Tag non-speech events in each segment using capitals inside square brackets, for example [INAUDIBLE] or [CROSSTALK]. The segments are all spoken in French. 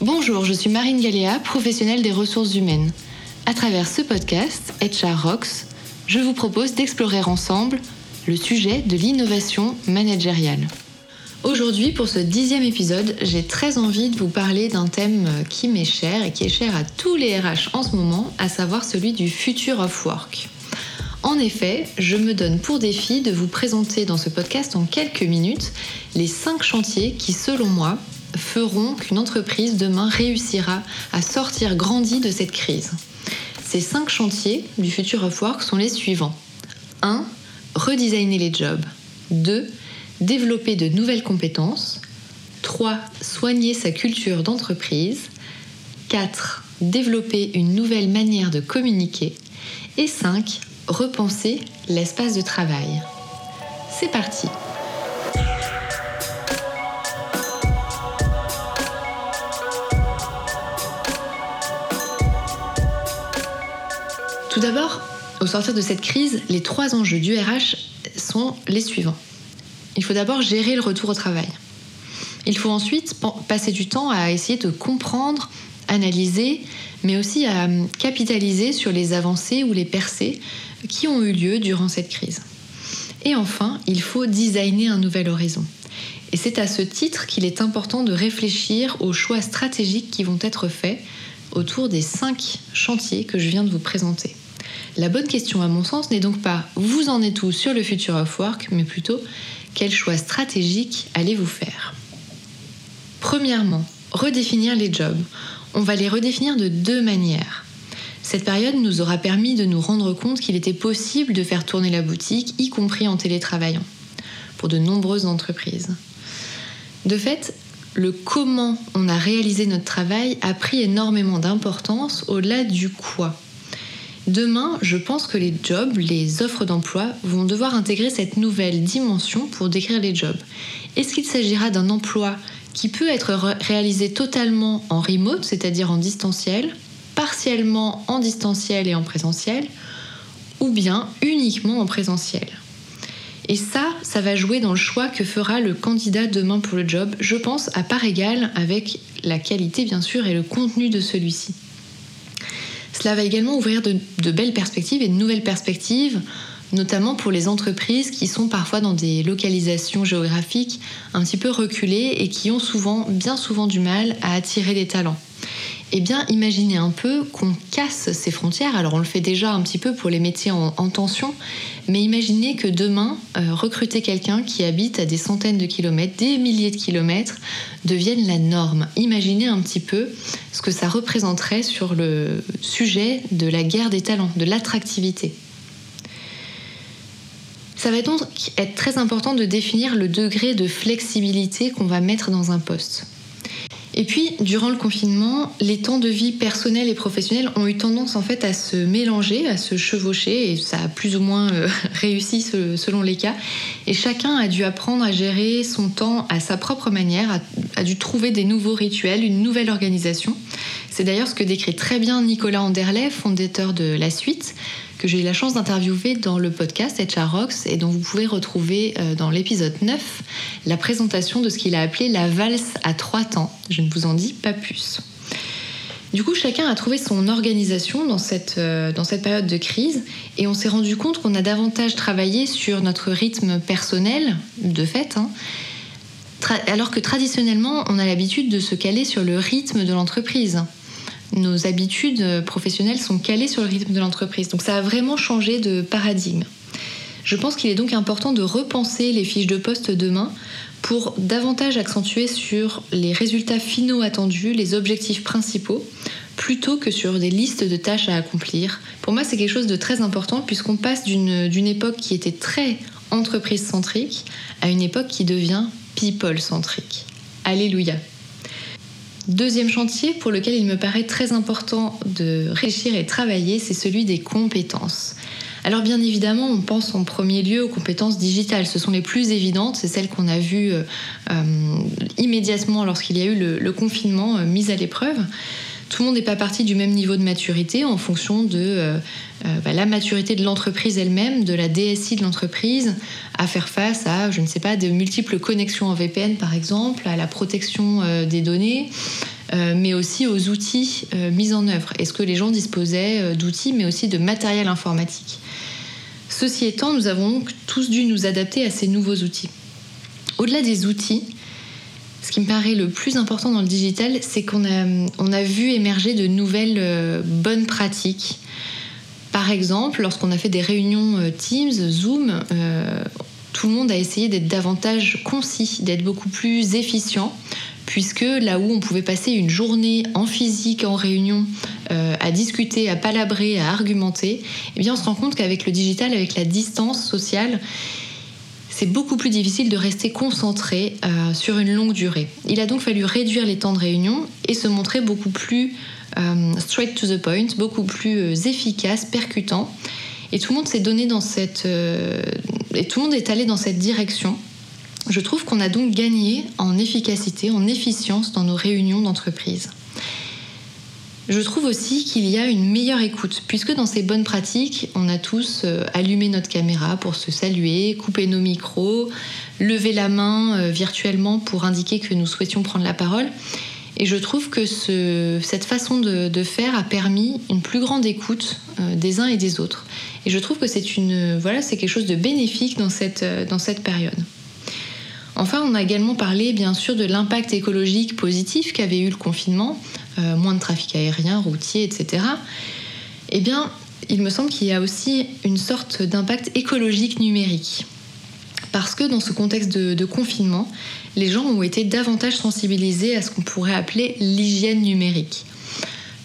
Bonjour, je suis Marine Galéa, professionnelle des ressources humaines. À travers ce podcast, HR Rocks, je vous propose d'explorer ensemble le sujet de l'innovation managériale. Aujourd'hui, pour ce dixième épisode, j'ai très envie de vous parler d'un thème qui m'est cher et qui est cher à tous les RH en ce moment, à savoir celui du future of work. En effet, je me donne pour défi de vous présenter dans ce podcast en quelques minutes les cinq chantiers qui, selon moi, feront qu'une entreprise demain réussira à sortir grandie de cette crise. Ces cinq chantiers du future of work sont les suivants. 1. Redesigner les jobs. 2 développer de nouvelles compétences. 3. Soigner sa culture d'entreprise. 4. Développer une nouvelle manière de communiquer. Et 5. Repenser l'espace de travail. C'est parti Tout d'abord, au sortir de cette crise, les trois enjeux du RH sont les suivants. Il faut d'abord gérer le retour au travail. Il faut ensuite passer du temps à essayer de comprendre, analyser, mais aussi à capitaliser sur les avancées ou les percées qui ont eu lieu durant cette crise. Et enfin, il faut designer un nouvel horizon. Et c'est à ce titre qu'il est important de réfléchir aux choix stratégiques qui vont être faits autour des cinq chantiers que je viens de vous présenter. La bonne question, à mon sens, n'est donc pas vous en êtes où sur le future of work, mais plutôt quel choix stratégique allez-vous faire? Premièrement, redéfinir les jobs. On va les redéfinir de deux manières. Cette période nous aura permis de nous rendre compte qu'il était possible de faire tourner la boutique, y compris en télétravaillant, pour de nombreuses entreprises. De fait, le comment on a réalisé notre travail a pris énormément d'importance au-delà du quoi. Demain, je pense que les jobs, les offres d'emploi vont devoir intégrer cette nouvelle dimension pour décrire les jobs. Est-ce qu'il s'agira d'un emploi qui peut être réalisé totalement en remote, c'est-à-dire en distanciel, partiellement en distanciel et en présentiel, ou bien uniquement en présentiel? Et ça, ça va jouer dans le choix que fera le candidat demain pour le job, je pense à part égale avec la qualité bien sûr et le contenu de celui-ci. Cela va également ouvrir de, belles perspectives et de nouvelles perspectives, notamment pour les entreprises qui sont parfois dans des localisations géographiques un petit peu reculées et qui ont souvent, bien souvent du mal à attirer des talents eh bien, imaginez un peu qu'on casse ces frontières. Alors, on le fait déjà un petit peu pour les métiers en, tension, mais imaginez que demain, euh, recruter quelqu'un qui habite à des centaines de kilomètres, des milliers de kilomètres, devienne la norme. Imaginez un petit peu ce que ça représenterait sur le sujet de la guerre des talents, de l'attractivité. Ça va donc être très important de définir le degré de flexibilité qu'on va mettre dans un poste. Et puis, durant le confinement, les temps de vie personnels et professionnels ont eu tendance en fait à se mélanger, à se chevaucher, et ça a plus ou moins euh, [LAUGHS] réussi selon les cas. Et chacun a dû apprendre à gérer son temps à sa propre manière, a, a dû trouver des nouveaux rituels, une nouvelle organisation. C'est d'ailleurs ce que décrit très bien Nicolas Anderlet, fondateur de La Suite, que j'ai eu la chance d'interviewer dans le podcast HR Rocks et dont vous pouvez retrouver euh, dans l'épisode 9 la présentation de ce qu'il a appelé la valse à trois temps. Je ne vous en dis pas plus. Du coup, chacun a trouvé son organisation dans cette, euh, dans cette période de crise et on s'est rendu compte qu'on a davantage travaillé sur notre rythme personnel, de fait, hein, alors que traditionnellement, on a l'habitude de se caler sur le rythme de l'entreprise nos habitudes professionnelles sont calées sur le rythme de l'entreprise. Donc ça a vraiment changé de paradigme. Je pense qu'il est donc important de repenser les fiches de poste demain pour davantage accentuer sur les résultats finaux attendus, les objectifs principaux, plutôt que sur des listes de tâches à accomplir. Pour moi, c'est quelque chose de très important puisqu'on passe d'une époque qui était très entreprise-centrique à une époque qui devient people-centrique. Alléluia. Deuxième chantier pour lequel il me paraît très important de réfléchir et travailler, c'est celui des compétences. Alors bien évidemment, on pense en premier lieu aux compétences digitales. Ce sont les plus évidentes, c'est celles qu'on a vues euh, immédiatement lorsqu'il y a eu le, confinement euh, mis à l'épreuve. Tout le monde n'est pas parti du même niveau de maturité en fonction de euh, euh, bah, la maturité de l'entreprise elle-même, de la DSI de l'entreprise, à faire face à, je ne sais pas, de multiples connexions en VPN par exemple, à la protection euh, des données, mais aussi aux outils mis en œuvre. Est-ce que les gens disposaient d'outils, mais aussi de matériel informatique? Ceci étant, nous avons tous dû nous adapter à ces nouveaux outils. Au-delà des outils, ce qui me paraît le plus important dans le digital, c'est qu'on a, on vu émerger de nouvelles euh, bonnes pratiques. Par exemple, lorsqu'on a fait des réunions euh, Teams, Zoom, euh, tout le monde a essayé d'être davantage concis, d'être beaucoup plus efficient, puisque là où on pouvait passer une journée en physique, en réunion, à discuter, à palabrer, à argumenter, eh bien on se rend compte qu'avec le digital, avec la distance sociale, c'est beaucoup plus difficile de rester concentré euh, sur une longue durée. Il a donc fallu réduire les temps de réunion et se montrer beaucoup plus euh, straight to the point, beaucoup plus euh, efficace, percutant. Et tout le monde s'est donné dans cette. et tout le monde est allé dans cette direction. Je trouve qu'on a donc gagné en efficacité, en efficience dans nos réunions d'entreprise. Je trouve aussi qu'il y a une meilleure écoute, puisque dans ces bonnes pratiques, on a tous euh, allumé notre caméra pour se saluer, coupé nos micros, levé la main euh, virtuellement pour indiquer que nous souhaitions prendre la parole. Et je trouve que cette façon de, faire a permis une plus grande écoute euh, des uns et des autres. Et je trouve que c'est voilà, quelque chose de bénéfique dans cette période. Enfin, on a également parlé bien sûr de l'impact écologique positif qu'avait eu le confinement, euh, moins de trafic aérien, routier, etc. Eh bien, il me semble qu'il y a aussi une sorte d'impact écologique numérique. Parce que dans ce contexte de, confinement, les gens ont été davantage sensibilisés à ce qu'on pourrait appeler l'hygiène numérique.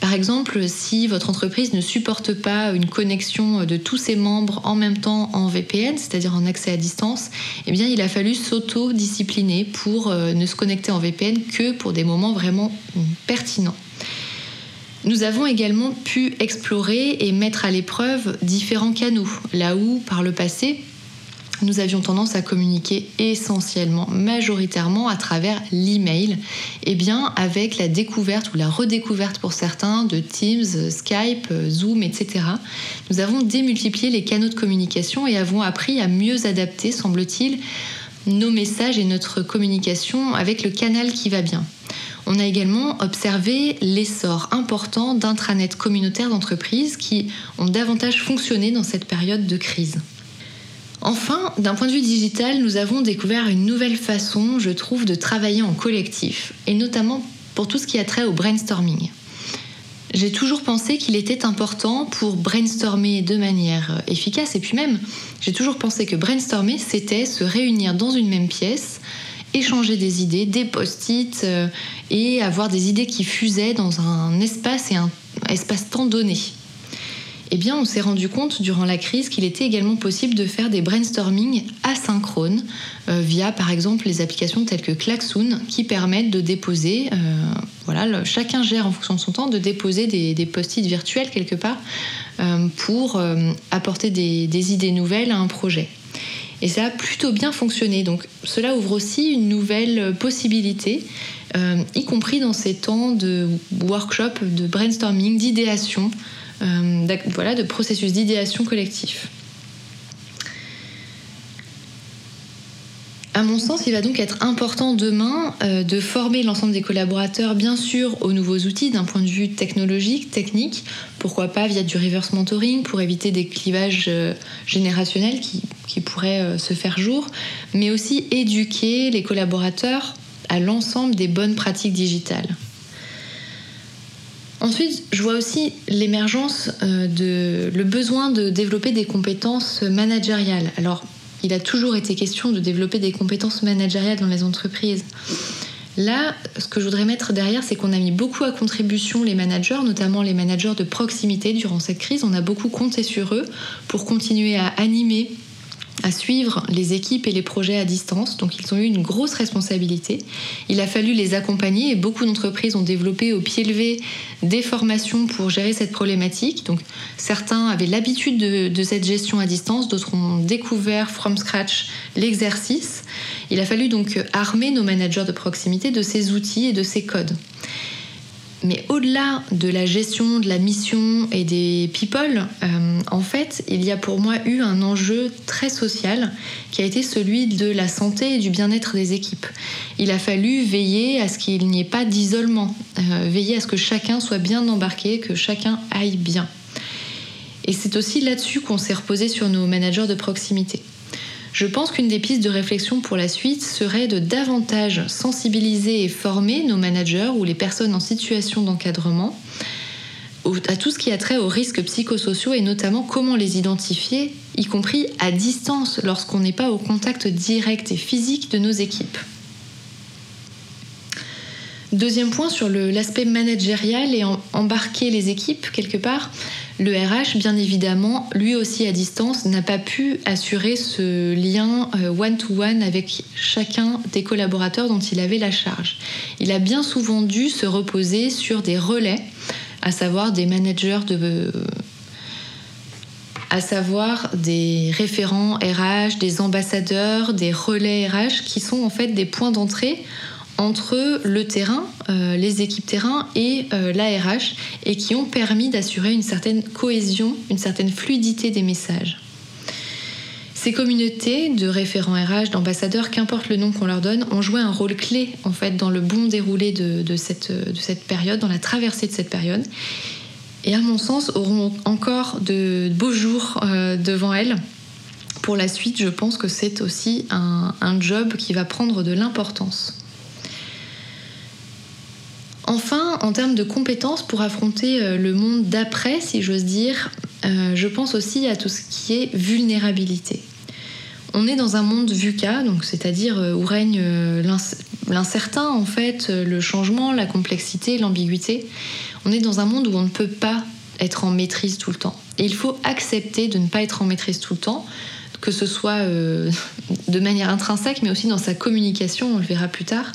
Par exemple, si votre entreprise ne supporte pas une connexion de tous ses membres en même temps en VPN, c'est-à-dire en accès à distance, eh il a fallu s'auto-discipliner pour euh, ne se connecter en VPN que pour des moments vraiment pertinents. Nous avons également pu explorer et mettre à l'épreuve différents canaux, là où par le passé, nous avions tendance à communiquer essentiellement, majoritairement à travers l'email, et eh bien avec la découverte ou la redécouverte pour certains de Teams, Skype, Zoom, etc. Nous avons démultiplié les canaux de communication et avons appris à mieux adapter, semble-t-il, nos messages et notre communication avec le canal qui va bien. On a également observé l'essor important d'intranets communautaires d'entreprises qui ont davantage fonctionné dans cette période de crise. Enfin, d'un point de vue digital, nous avons découvert une nouvelle façon, je trouve, de travailler en collectif, et notamment pour tout ce qui a trait au brainstorming. J'ai toujours pensé qu'il était important pour brainstormer de manière efficace, et puis même, j'ai toujours pensé que brainstormer, c'était se réunir dans une même pièce, échanger des idées, des post-it, euh, et avoir des idées qui fusaient dans un espace et un espace-temps donné eh bien, on s'est rendu compte durant la crise qu'il était également possible de faire des brainstorming asynchrones euh, via, par exemple, les applications telles que Klaxoon qui permettent de déposer, euh, voilà, chacun gère en fonction de son temps, de déposer des, post-it virtuels quelque part euh, pour apporter des, idées nouvelles à un projet. Et ça a plutôt bien fonctionné. Donc cela ouvre aussi une nouvelle possibilité, y compris dans ces temps de workshop, de brainstorming, d'idéation, voilà, de processus d'idéation collectif. À mon sens, il va donc être important demain euh, de former l'ensemble des collaborateurs, bien sûr, aux nouveaux outils d'un point de vue technologique, technique, pourquoi pas via du reverse mentoring pour éviter des clivages euh, générationnels qui pourraient se faire jour, mais aussi éduquer les collaborateurs à l'ensemble des bonnes pratiques digitales. Ensuite, je vois aussi l'émergence euh, de le besoin de développer des compétences managériales. Alors, il a toujours été question de développer des compétences managériales dans les entreprises. Là, ce que je voudrais mettre derrière, c'est qu'on a mis beaucoup à contribution les managers, notamment les managers de proximité durant cette crise. On a beaucoup compté sur eux pour continuer à animer à suivre les équipes et les projets à distance, donc ils ont eu une grosse responsabilité. Il a fallu les accompagner et beaucoup d'entreprises ont développé au pied levé des formations pour gérer cette problématique. Donc certains avaient l'habitude de, cette gestion à distance, d'autres ont découvert from scratch l'exercice. Il a fallu donc armer nos managers de proximité de ces outils et de ces codes. Mais au-delà de la gestion, de la mission et des people, euh, en fait, il y a pour moi eu un enjeu très social qui a été celui de la santé et du bien-être des équipes. Il a fallu veiller à ce qu'il n'y ait pas d'isolement, euh, veiller à ce que chacun soit bien embarqué, que chacun aille bien. Et c'est aussi là-dessus qu'on s'est reposé sur nos managers de proximité. Je pense qu'une des pistes de réflexion pour la suite serait de davantage sensibiliser et former nos managers ou les personnes en situation d'encadrement à tout ce qui a trait aux risques psychosociaux et notamment comment les identifier, y compris à distance lorsqu'on n'est pas au contact direct et physique de nos équipes. Deuxième point sur l'aspect managérial et embarquer les équipes quelque part. Le RH, bien évidemment, lui aussi à distance, n'a pas pu assurer ce lien euh, one-to-one avec chacun des collaborateurs dont il avait la charge. Il a bien souvent dû se reposer sur des relais, à savoir des managers à savoir des référents RH, des ambassadeurs, des relais RH qui sont en fait des points d'entrée entre le terrain, euh, les équipes terrain et euh, l'ARH et qui ont permis d'assurer une certaine cohésion, une certaine fluidité des messages. Ces communautés de référents RH, d'ambassadeurs, qu'importe le nom qu'on leur donne, ont joué un rôle clé en fait dans le bon déroulé de, cette, de cette période, dans la traversée de cette période, et à mon sens auront encore de beaux jours euh, devant elles. Pour la suite, je pense que c'est aussi un job qui va prendre de l'importance. Enfin, en termes de compétences pour affronter euh, le monde d'après, si j'ose dire, euh, je pense aussi à tout ce qui est vulnérabilité. On est dans un monde VUCA, donc c'est-à-dire euh, où règne l'incertain en fait, le changement, la complexité, l'ambiguïté. On est dans un monde où on ne peut pas être en maîtrise tout le temps. Et il faut accepter de ne pas être en maîtrise tout le temps, que ce soit [LAUGHS] de manière intrinsèque, mais aussi dans sa communication, on le verra plus tard.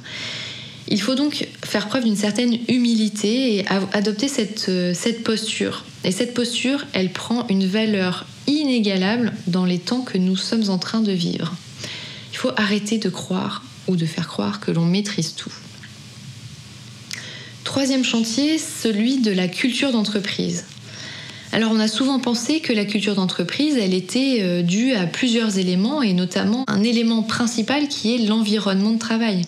Il faut donc faire preuve d'une certaine humilité et adopter cette, euh, cette posture. Et cette posture, elle prend une valeur inégalable dans les temps que nous sommes en train de vivre. Il faut arrêter de croire ou de faire croire que l'on maîtrise tout. Troisième chantier, celui de la culture d'entreprise. Alors on a souvent pensé que la culture d'entreprise, elle était euh, due à plusieurs éléments et notamment un élément principal qui est l'environnement de travail.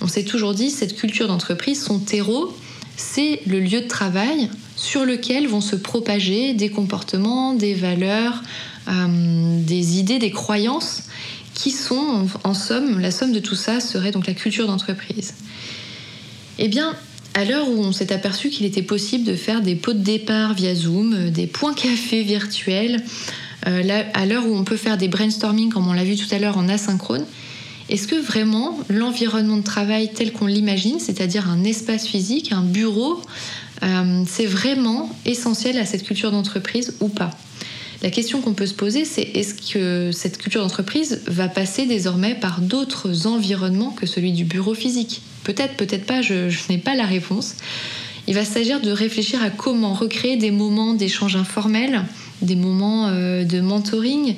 On s'est toujours dit cette culture d'entreprise, son terreau, c'est le lieu de travail sur lequel vont se propager des comportements, des valeurs, euh, des idées, des croyances qui sont en somme, la somme de tout ça serait donc la culture d'entreprise. Eh bien, à l'heure où on s'est aperçu qu'il était possible de faire des pots de départ via Zoom, euh, des points café virtuels, euh, à l'heure où on peut faire des brainstorming comme on l'a vu tout à l'heure en asynchrone, est-ce que vraiment l'environnement de travail tel qu'on l'imagine, c'est-à-dire un espace physique, un bureau, euh, c'est vraiment essentiel à cette culture d'entreprise ou pas? La question qu'on peut se poser, c'est est-ce que cette culture d'entreprise va passer désormais par d'autres environnements que celui du bureau physique? Peut-être, peut-être pas, je, n'ai pas la réponse. Il va s'agir de réfléchir à comment recréer des moments d'échange informel, des moments euh, de mentoring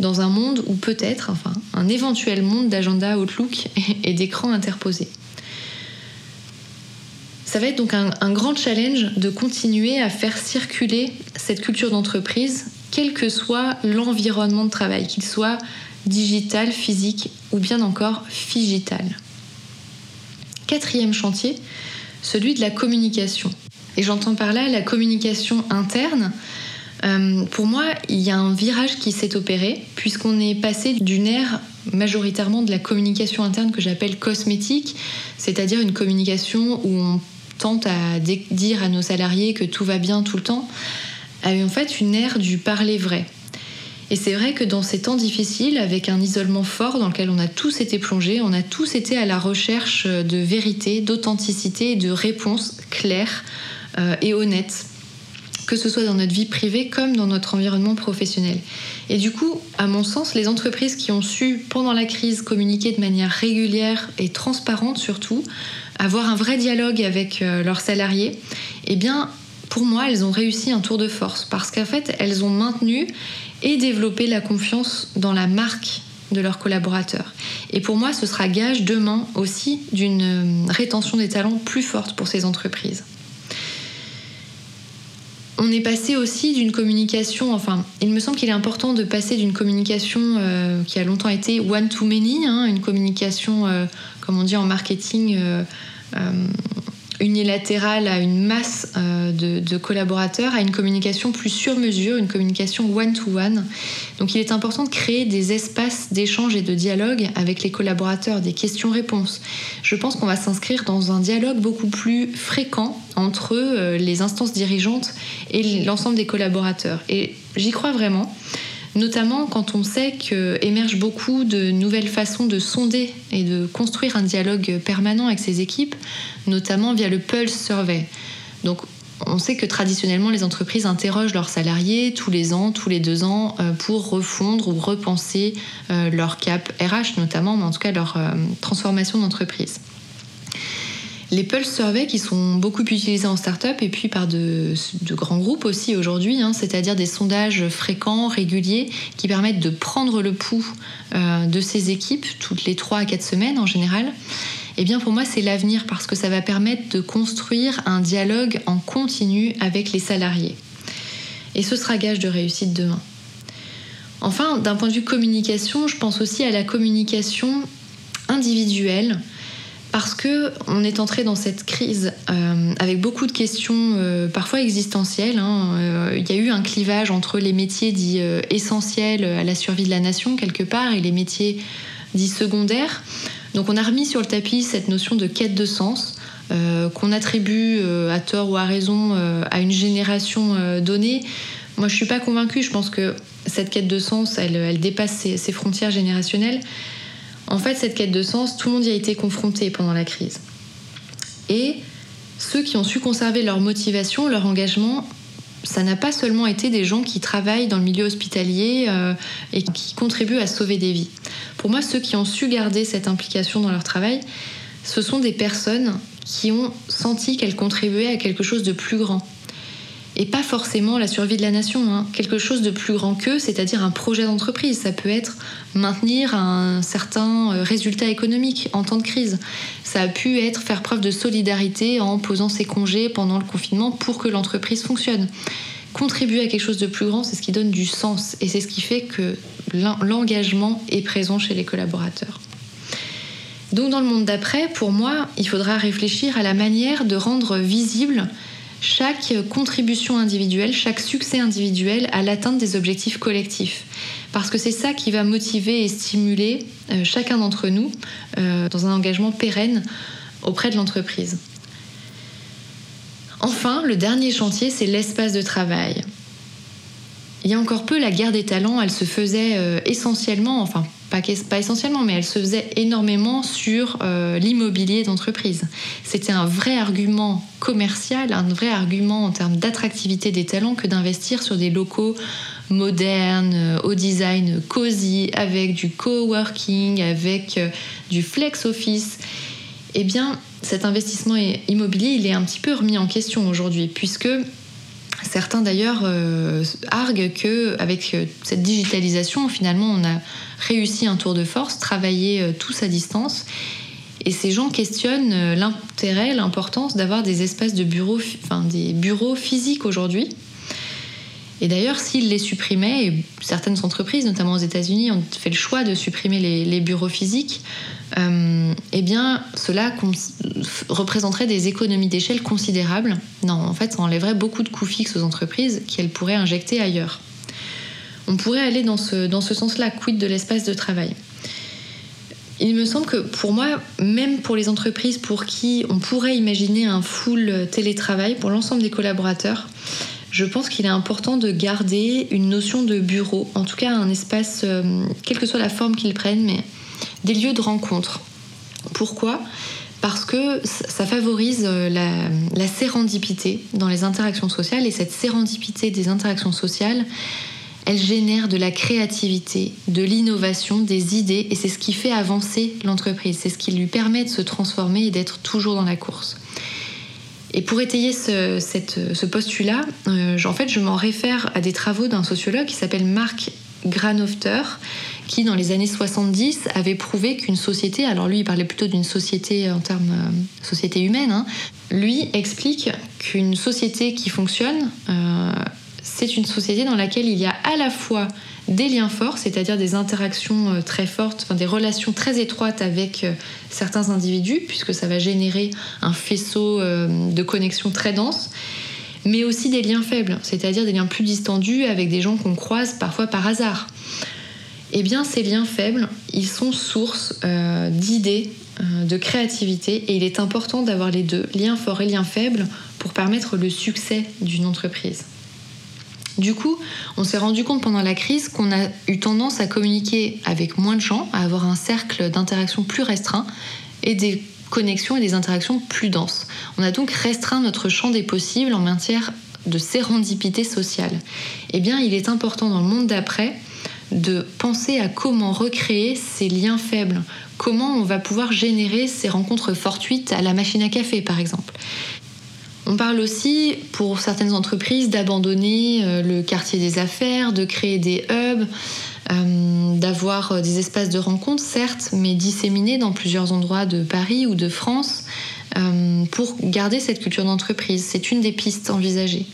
dans un monde où peut-être, enfin, un éventuel monde d'agenda Outlook [LAUGHS] et, d'écran interposés. Ça va être donc un, grand challenge de continuer à faire circuler cette culture d'entreprise, quel que soit l'environnement de travail, qu'il soit digital, physique ou bien encore figital quatrième chantier, celui de la communication. Et j'entends par là la communication interne. Euh, pour moi, il y a un virage qui s'est opéré, puisqu'on est passé d'une ère majoritairement de la communication interne que j'appelle cosmétique, c'est-à-dire une communication où on tente à dire à nos salariés que tout va bien tout le temps, à en fait une ère du parler vrai. Et c'est vrai que dans ces temps difficiles, avec un isolement fort dans lequel on a tous été plongés, on a tous été à la recherche de vérité, d'authenticité et de réponses claires euh, et honnêtes que ce soit dans notre vie privée comme dans notre environnement professionnel. Et du coup, à mon sens, les entreprises qui ont su, pendant la crise, communiquer de manière régulière et transparente surtout, avoir un vrai dialogue avec euh, leurs salariés, eh bien, pour moi, elles ont réussi un tour de force parce qu'en fait, elles ont maintenu et développer la confiance dans la marque de leurs collaborateurs. Et pour moi, ce sera gage demain aussi d'une rétention des talents plus forte pour ces entreprises. on est passé aussi d'une communication, enfin, il me semble qu'il est important de passer d'une communication euh, qui a longtemps été one-to-many, hein, une communication, euh, comme on dit en marketing, euh, unilatérale à une masse de, de, collaborateurs, à une communication plus sur mesure, une communication one-to-one. Donc il est important de créer des espaces d'échange et de dialogue avec les collaborateurs, des questions-réponses. Je pense qu'on va s'inscrire dans un dialogue beaucoup plus fréquent entre les instances dirigeantes et l'ensemble des collaborateurs. Et j'y crois vraiment, notamment quand on sait qu'émergent beaucoup de nouvelles façons de sonder et de construire un dialogue permanent avec ces équipes, notamment via le Pulse Survey. Donc on sait que traditionnellement, les entreprises interrogent leurs salariés tous les ans, tous les deux ans, euh, pour refondre ou repenser euh, leur cap RH notamment, mais en tout cas leur euh, transformation d'entreprise les Pulse Survey qui sont beaucoup utilisés en start-up et puis par de, grands groupes aussi aujourd'hui, hein, c'est-à-dire des sondages fréquents, réguliers, qui permettent de prendre le pouls euh, de ces équipes toutes les 3 à 4 semaines en général. Eh bien pour moi c'est l'avenir parce que ça va permettre de construire un dialogue en continu avec les salariés. Et ce sera gage de réussite demain. Enfin, d'un point de vue communication, je pense aussi à la communication individuelle parce que on est entré dans cette crise euh, avec beaucoup de questions euh, parfois existentielles. Hein. Euh, il y a eu un clivage entre les métiers dits essentiels à la survie de la nation quelque part et les métiers dits secondaires. Donc on a remis sur le tapis cette notion de quête de sens qu'on attribue à tort ou à raison à une génération donnée. Moi je suis pas convaincue. Je pense que cette quête de sens, elle, dépasse ses frontières générationnelles. En fait, cette quête de sens, tout le monde y a été confronté pendant la crise. Et ceux qui ont su conserver leur motivation, leur engagement, ça n'a pas seulement été des gens qui travaillent dans le milieu hospitalier euh, et qui contribuent à sauver des vies. Pour moi, ceux qui ont su garder cette implication dans leur travail, ce sont des personnes qui ont senti qu'elles contribuaient à quelque chose de plus grand, et pas forcément la survie de la nation, hein. quelque chose de plus grand qu'eux, c'est-à-dire un projet d'entreprise. Ça peut être maintenir un certain euh, résultat économique en temps de crise. Ça a pu être faire preuve de solidarité en posant ses congés pendant le confinement pour que l'entreprise fonctionne. Contribuer à quelque chose de plus grand, c'est ce qui donne du sens et c'est ce qui fait que l'engagement est présent chez les collaborateurs. Donc dans le monde d'après, pour moi, il faudra réfléchir à la manière de rendre visible chaque contribution individuelle, chaque succès individuel à l'atteinte des objectifs collectifs. Parce que c'est ça qui va motiver et stimuler euh, chacun d'entre nous euh, dans un engagement pérenne auprès de l'entreprise. Enfin, le dernier chantier, c'est l'espace de travail. Il y a encore peu, la guerre des talents, elle se faisait euh, essentiellement, enfin pas, essentiellement, mais elle se faisait énormément sur euh, l'immobilier d'entreprise. C'était un vrai argument commercial, un vrai argument en termes d'attractivité des talents que d'investir sur des locaux modernes, euh, au design cosy, avec du coworking, avec du flex office. Eh bien, cet investissement immobilier, il est un petit peu remis en question aujourd'hui, puisque Certains d'ailleurs euh, arguent que avec euh, cette digitalisation, finalement, on a réussi un tour de force, travailler euh, tous à distance. Et ces gens questionnent l'intérêt, l'importance d'avoir des espaces de bureaux, enfin des bureaux physiques aujourd'hui. Et d'ailleurs, s'ils les supprimaient, et certaines entreprises, notamment aux États-Unis, ont fait le choix de supprimer les bureaux physiques, euh, eh bien, cela représenterait des économies d'échelle considérables. Non, en fait, ça enlèverait beaucoup de coûts fixes aux entreprises qu'elles pourraient injecter ailleurs. On pourrait aller dans ce, dans ce sens-là, quid de l'espace de travail? Il me semble que pour moi, même pour les entreprises pour qui on pourrait imaginer un full télétravail pour l'ensemble des collaborateurs, je pense qu'il est important de garder une notion de bureau, en tout cas un espace, euh, quelle que soit la forme qu'il prenne, mais des lieux de rencontre. Pourquoi? Parce que ça favorise euh, la, sérendipité dans les interactions sociales et cette sérendipité des interactions sociales, elle génère de la créativité, de l'innovation, des idées et c'est ce qui fait avancer l'entreprise, c'est ce qui lui permet de se transformer et d'être toujours dans la course. Et pour étayer ce, postulat, euh, en fait, je m'en réfère à des travaux d'un sociologue qui s'appelle Marc Granofter, qui dans les années 70 avait prouvé qu'une société, alors lui il parlait plutôt d'une société en termes euh, société humaine, hein, lui explique qu'une société qui fonctionne, euh, c'est une société dans laquelle il y a à la fois des liens forts, c'est-à-dire des interactions euh, très fortes, des relations très étroites avec euh, certains individus, puisque ça va générer un faisceau de connexions très dense, mais aussi des liens faibles, c'est-à-dire des liens plus distendus avec des gens qu'on croise parfois par hasard. Eh bien, ces liens faibles, ils sont source d'idées, euh, de créativité et il est important d'avoir les deux, liens forts et liens faibles, pour permettre le succès d'une entreprise. Du coup, on s'est rendu compte pendant la crise qu'on a eu tendance à communiquer avec moins de gens, à avoir un cercle d'interaction plus restreint et des connexions et des interactions plus denses. On a donc restreint notre champ des possibles en matière de sérendipité sociale. Eh bien, il est important dans le monde d'après de penser à comment recréer ces liens faibles, comment on va pouvoir générer ces rencontres fortuites à la machine à café par exemple. On parle aussi pour certaines entreprises d'abandonner euh, le quartier des affaires, de créer des hubs, euh, d'avoir des espaces de rencontre certes, mais disséminés dans plusieurs endroits de Paris ou de France euh, pour garder cette culture d'entreprise. C'est une des pistes envisagées.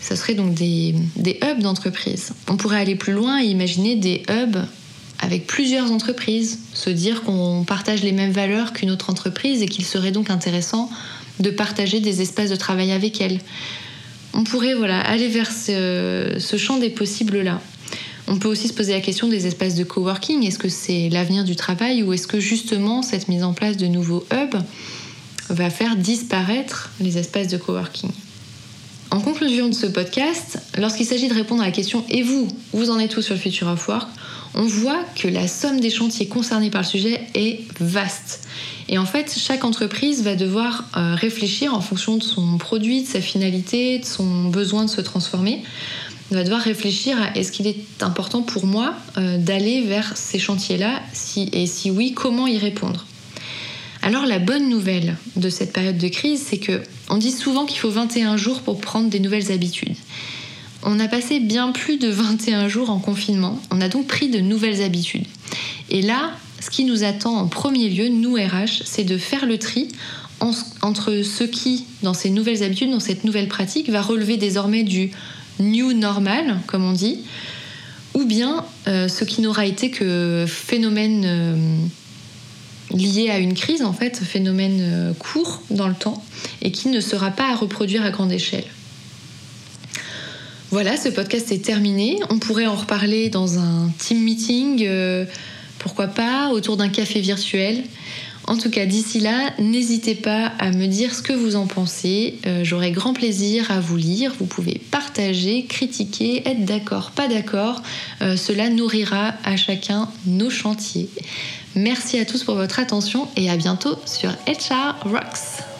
Ce serait donc des, des hubs d'entreprise. On pourrait aller plus loin et imaginer des hubs avec plusieurs entreprises, se dire qu'on partage les mêmes valeurs qu'une autre entreprise et qu'il serait donc intéressant de partager des espaces de travail avec elle. On pourrait voilà, aller vers ce, ce champ des possibles-là. On peut aussi se poser la question des espaces de coworking. Est-ce que c'est l'avenir du travail ou est-ce que justement cette mise en place de nouveaux hubs va faire disparaître les espaces de coworking? En conclusion de ce podcast, lorsqu'il s'agit de répondre à la question Et vous, vous en êtes où sur le Future of Work? On voit que la somme des chantiers concernés par le sujet est vaste. Et en fait, chaque entreprise va devoir euh, réfléchir en fonction de son produit, de sa finalité, de son besoin de se transformer. On va devoir réfléchir à est-ce qu'il est important pour moi euh, d'aller vers ces chantiers-là et si oui, comment y répondre. Alors la bonne nouvelle de cette période de crise, c'est que on dit souvent qu'il faut 21 jours pour prendre des nouvelles habitudes. On a passé bien plus de 21 jours en confinement, on a donc pris de nouvelles habitudes. Et là, ce qui nous attend en premier lieu, nous RH, c'est de faire le tri entre ce qui, dans ces nouvelles habitudes, dans cette nouvelle pratique, va relever désormais du new normal, comme on dit, ou bien euh, ce qui n'aura été que phénomène euh, lié à une crise, en fait, phénomène euh, court dans le temps, et qui ne sera pas à reproduire à grande échelle. Voilà, ce podcast est terminé. On pourrait en reparler dans un team meeting, euh, pourquoi pas, autour d'un café virtuel. En tout cas, d'ici là, n'hésitez pas à me dire ce que vous en pensez. Euh, j'aurai grand plaisir à vous lire. Vous pouvez partager, critiquer, être d'accord, pas d'accord. Euh, cela nourrira à chacun nos chantiers. Merci à tous pour votre attention et à bientôt sur HR Rocks.